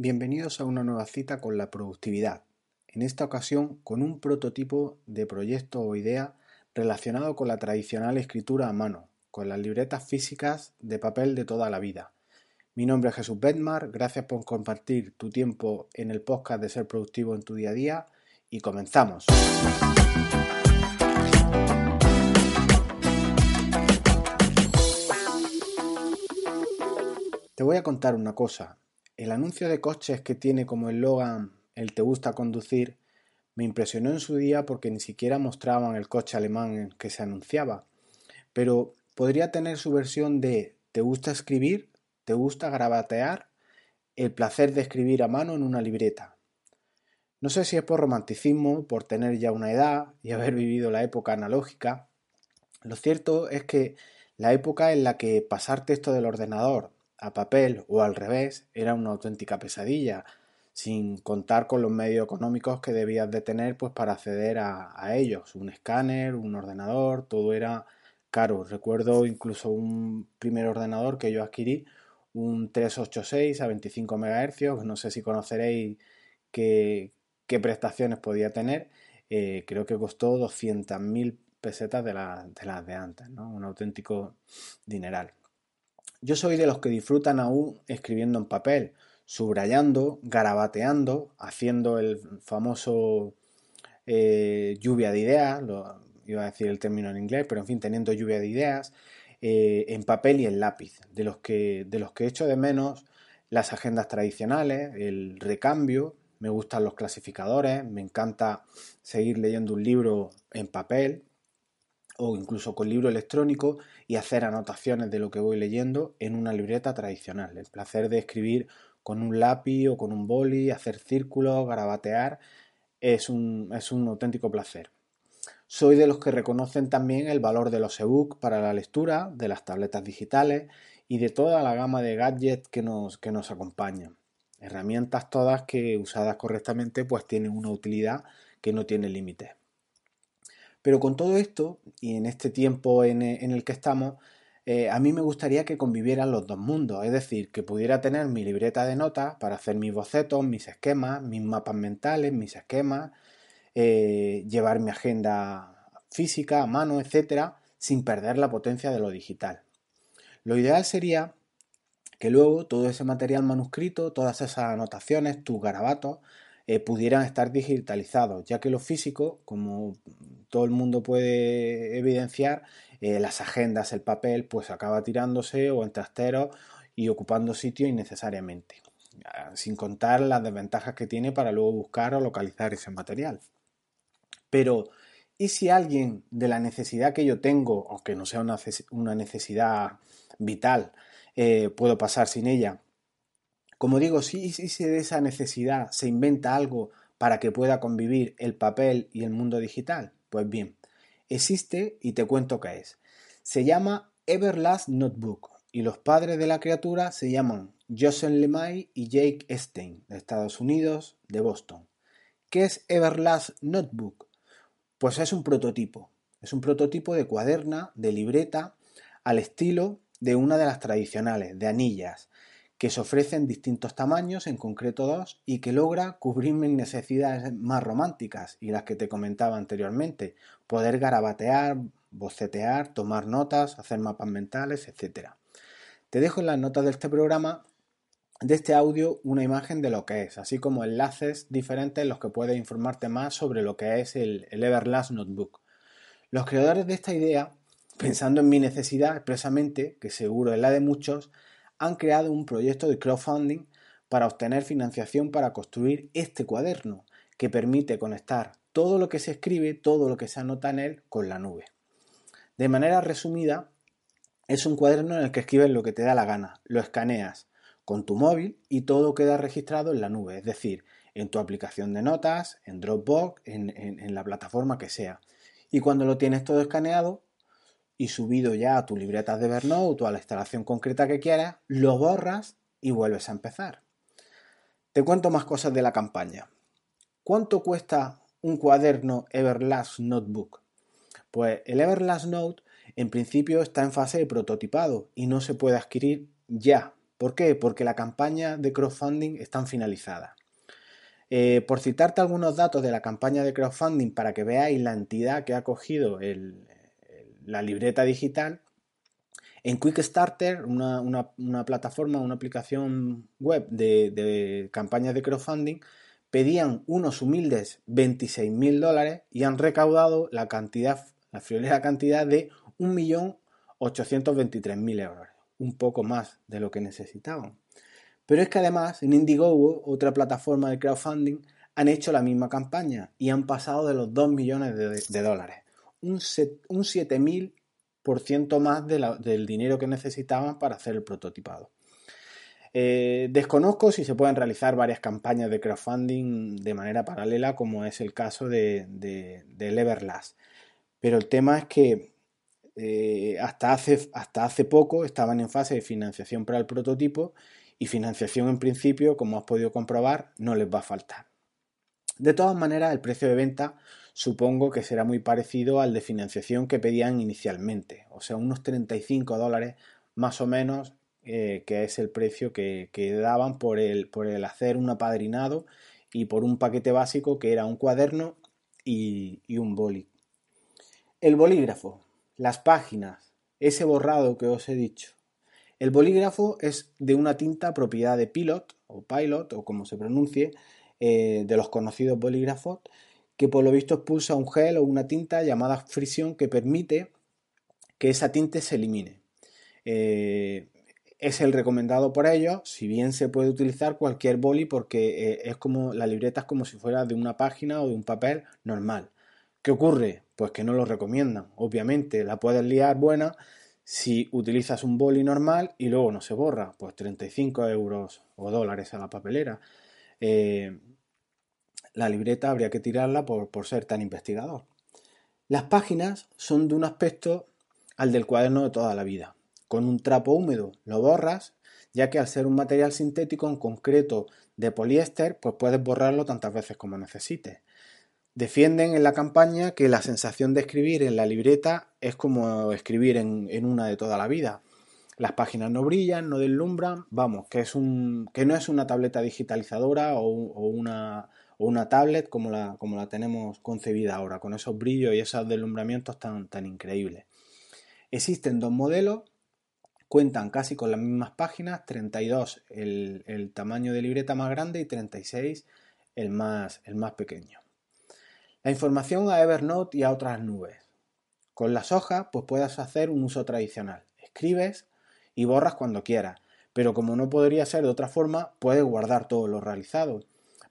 Bienvenidos a una nueva cita con la productividad, en esta ocasión con un prototipo de proyecto o idea relacionado con la tradicional escritura a mano, con las libretas físicas de papel de toda la vida. Mi nombre es Jesús Bedmar, gracias por compartir tu tiempo en el podcast de Ser Productivo en tu día a día y comenzamos. Te voy a contar una cosa, el anuncio de coches que tiene como eslogan el te gusta conducir me impresionó en su día porque ni siquiera mostraban el coche alemán que se anunciaba. Pero podría tener su versión de ¿te gusta escribir? ¿Te gusta grabatear? El placer de escribir a mano en una libreta. No sé si es por romanticismo, por tener ya una edad y haber vivido la época analógica. Lo cierto es que la época en la que pasar texto del ordenador a papel o al revés era una auténtica pesadilla, sin contar con los medios económicos que debías de tener pues para acceder a, ellos, un escáner, un ordenador, todo era caro. Recuerdo incluso un primer ordenador que yo adquirí, un 386 a 25 MHz, no sé si conoceréis qué, prestaciones podía tener, eh, creo que costó 200.000 pesetas de, de las de antes, ¿no? un auténtico dineral. Yo soy de los que disfrutan aún escribiendo en papel, subrayando, garabateando, haciendo el famoso eh, lluvia de ideas, lo, iba a decir el término en inglés, pero en fin, teniendo lluvia de ideas, eh, en papel y en lápiz, de los, que, de los que echo de menos las agendas tradicionales, el recambio, me gustan los clasificadores, me encanta seguir leyendo un libro en papel, o incluso con libro electrónico y hacer anotaciones de lo que voy leyendo en una libreta tradicional. El placer de escribir con un lápiz o con un boli, hacer círculos, garabatear, es un, es un auténtico placer. Soy de los que reconocen también el valor de los ebooks para la lectura, de las tabletas digitales y de toda la gama de gadgets que nos, que nos acompañan. Herramientas todas que usadas correctamente pues tienen una utilidad que no tiene límites. Pero con todo esto, y en este tiempo en, el que estamos, eh, a mí me gustaría que convivieran los dos mundos, es decir, que pudiera tener mi libreta de notas para hacer mis bocetos, mis esquemas, mis mapas mentales, mis esquemas, eh, llevar mi agenda física a mano, etcétera, sin perder la potencia de lo digital. Lo ideal sería que luego todo ese material manuscrito, todas esas anotaciones, tus garabatos, eh, pudieran estar digitalizados, ya que lo físico, como todo el mundo puede evidenciar, eh, las agendas, el papel, pues acaba tirándose o en trasteros y ocupando sitio innecesariamente, sin contar las desventajas que tiene para luego buscar o localizar ese material. Pero, ¿y si alguien de la necesidad que yo tengo, aunque no sea una necesidad vital, eh, puedo pasar sin ella, como digo, si, si de esa necesidad se inventa algo para que pueda convivir el papel y el mundo digital, pues bien, existe y te cuento qué es. Se llama Everlast Notebook y los padres de la criatura se llaman Joseph Lemay y Jake Stein, de Estados Unidos, de Boston. ¿Qué es Everlast Notebook? Pues es un prototipo. Es un prototipo de cuaderna, de libreta, al estilo de una de las tradicionales, de anillas, que se ofrecen distintos tamaños, en concreto dos, y que logra cubrir mis necesidades más románticas y las que te comentaba anteriormente, poder garabatear, bocetear, tomar notas, hacer mapas mentales, etc. Te dejo en las notas de este programa, de este audio, una imagen de lo que es, así como enlaces diferentes en los que puedes informarte más sobre lo que es el Everlast Notebook. Los creadores de esta idea, pensando en mi necesidad expresamente, que seguro es la de muchos, han creado un proyecto de crowdfunding para obtener financiación para construir este cuaderno que permite conectar todo lo que se escribe, todo lo que se anota en él con la nube. De manera resumida, es un cuaderno en el que escribes lo que te da la gana, lo escaneas con tu móvil y todo queda registrado en la nube, es decir, en tu aplicación de notas, en Dropbox, en, la plataforma que sea. Y cuando lo tienes todo escaneado, y subido ya a tu libreta de Evernote o a la instalación concreta que quieras, lo borras y vuelves a empezar. Te cuento más cosas de la campaña. ¿Cuánto cuesta un cuaderno Everlast Notebook? Pues el Everlast Note en principio está en fase de prototipado y no se puede adquirir ya, ¿Por qué? Porque la campaña de crowdfunding están finalizadas. Eh, por citarte algunos datos de la campaña de crowdfunding para que veáis la entidad que ha cogido la libreta digital, en Quickstarter, una, una, plataforma, una aplicación web de, de campañas de crowdfunding, pedían unos humildes 26.000 dólares y han recaudado la cantidad, la friolera cantidad de 1.823.000 euros, un poco más de lo que necesitaban. Pero es que además en Indiegogo, otra plataforma de crowdfunding, han hecho la misma campaña y han pasado de los 2 millones de, dólares, un, un 7.000% más del dinero que necesitaban para hacer el prototipado. Eh, desconozco si se pueden realizar varias campañas de crowdfunding de manera paralela, como es el caso de, de, Everlast. Pero el tema es que eh, hasta, hace, hasta hace poco estaban en fase de financiación para el prototipo y financiación en principio, como has podido comprobar, no les va a faltar. De todas maneras, el precio de venta supongo que será muy parecido al de financiación que pedían inicialmente, o sea, unos 35 dólares más o menos eh, que es el precio que, daban por el, por el, hacer un apadrinado y por un paquete básico que era un cuaderno y, un boli. El bolígrafo, las páginas, ese borrado que os he dicho. El bolígrafo es de una tinta propiedad de Pilot o Pilot o como se pronuncie, eh, de los conocidos bolígrafos, que por lo visto expulsa un gel o una tinta llamada fricción que permite que esa tinta se elimine. Eh, es el recomendado por ellos, si bien se puede utilizar cualquier boli porque eh, es como la libreta es como si fuera de una página o de un papel normal. ¿Qué ocurre? Pues que no lo recomiendan. Obviamente la puedes liar buena si utilizas un boli normal y luego no se borra, pues 35 euros o dólares a la papelera. Eh, la libreta habría que tirarla por, por ser tan investigador. Las páginas son de un aspecto al del cuaderno de toda la vida. Con un trapo húmedo lo borras, ya que al ser un material sintético en concreto de poliéster, pues puedes borrarlo tantas veces como necesites. Defienden en la campaña que la sensación de escribir en la libreta es como escribir en, una de toda la vida. Las páginas no brillan, no deslumbran, vamos, que, es un, que no es una tableta digitalizadora o, una, una, tablet como la, como la tenemos concebida ahora, con esos brillos y esos deslumbramientos tan, tan increíbles. Existen dos modelos, Cuentan casi con las mismas páginas, 32 el, el tamaño de libreta más grande y 36 el más, el más pequeño. La información a Evernote y a otras nubes. Con las hojas, pues puedes hacer un uso tradicional. Escribes y borras cuando quieras, pero como no podría ser de otra forma, puedes guardar todo lo realizado.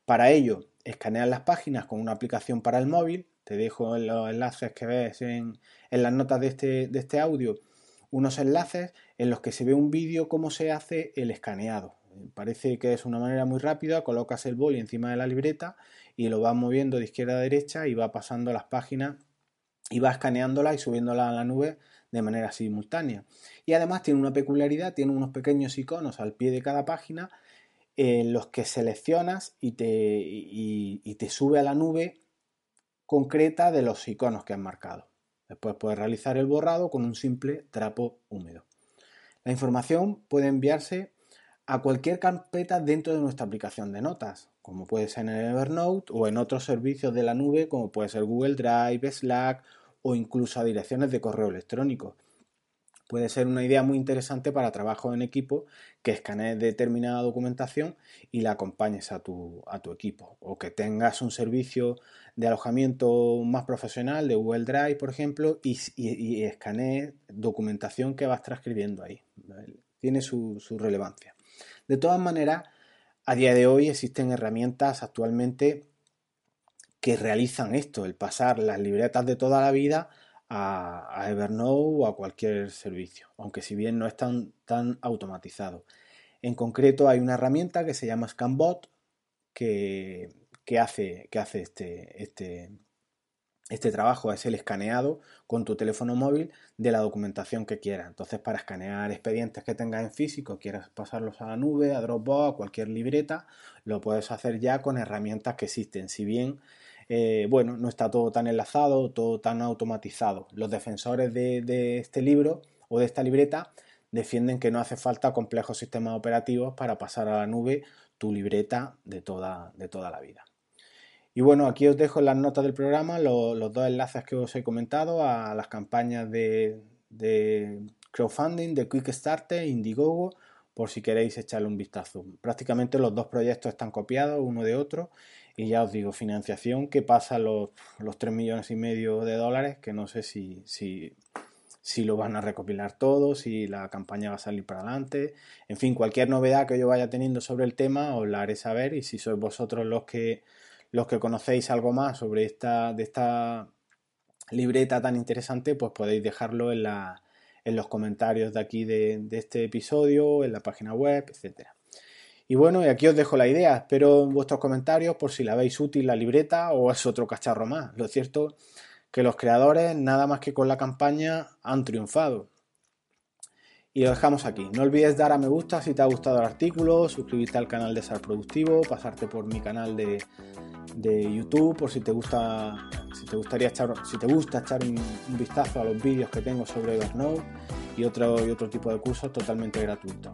Para ello, escanear las páginas con una aplicación para el móvil. Te dejo los enlaces que ves en, en las notas de este, de este audio unos enlaces en los que se ve un vídeo cómo se hace el escaneado. Parece que es una manera muy rápida, colocas el boli encima de la libreta y lo vas moviendo de izquierda a derecha y va pasando las páginas y va escaneándola y subiéndola a la nube de manera simultánea. Y además tiene una peculiaridad, tiene unos pequeños iconos al pie de cada página en los que seleccionas y te, y te sube a la nube concreta de los iconos que has marcado. Después puedes realizar el borrado con un simple trapo húmedo. La información puede enviarse a cualquier carpeta dentro de nuestra aplicación de notas, como puede ser en Evernote o en otros servicios de la nube como puede ser Google Drive, Slack o incluso a direcciones de correo electrónico puede ser una idea muy interesante para trabajo en equipo que escanees determinada documentación y la acompañes a tu, a tu equipo. O que tengas un servicio de alojamiento más profesional de Google Drive, por ejemplo, y, y, escanees documentación que vas transcribiendo ahí. Tiene su, su relevancia. De todas maneras, a día de hoy existen herramientas actualmente que realizan esto, el pasar las libretas de toda la vida a, Evernote o a cualquier servicio, aunque si bien no es tan, tan automatizado. En concreto hay una herramienta que se llama ScanBot que, hace, que hace este, este, este trabajo, es el escaneado con tu teléfono móvil de la documentación que quieras. Entonces para escanear expedientes que tengas en físico, quieras pasarlos a la nube, a Dropbox, a cualquier libreta, lo puedes hacer ya con herramientas que existen. Si bien eh, bueno, no está todo tan enlazado, todo tan automatizado. Los defensores de, este libro o de esta libreta defienden que no hace falta complejos sistemas operativos para pasar a la nube tu libreta de toda, la vida. Y bueno, aquí os dejo en las notas del programa los, dos enlaces que os he comentado a las campañas de, de crowdfunding de Quickstarter e Indiegogo por si queréis echarle un vistazo. Prácticamente los dos proyectos están copiados uno de otro y ya os digo, financiación que pasa los, los 3 millones y medio de dólares, que no sé si, si, si lo van a recopilar todos, si la campaña va a salir para adelante. En fin, cualquier novedad que yo vaya teniendo sobre el tema os la haré saber y si sois vosotros los que los que conocéis algo más sobre esta, de esta libreta tan interesante, pues podéis dejarlo en, la, en los comentarios de aquí de, este episodio, en la página web, etc. Y bueno, y aquí os dejo la idea. Espero vuestros comentarios por si la veis útil la libreta o es otro cacharro más. Lo cierto que los creadores, nada más que con la campaña, han triunfado. Y lo dejamos aquí. No olvides dar a me gusta si te ha gustado el artículo, suscribirte al canal de Sal Productivo, pasarte por mi canal de, de YouTube por si te gusta si te gustaría echar si te gusta echar un, vistazo a los vídeos que tengo sobre Evernote y otro y otro tipo de cursos totalmente gratuitos.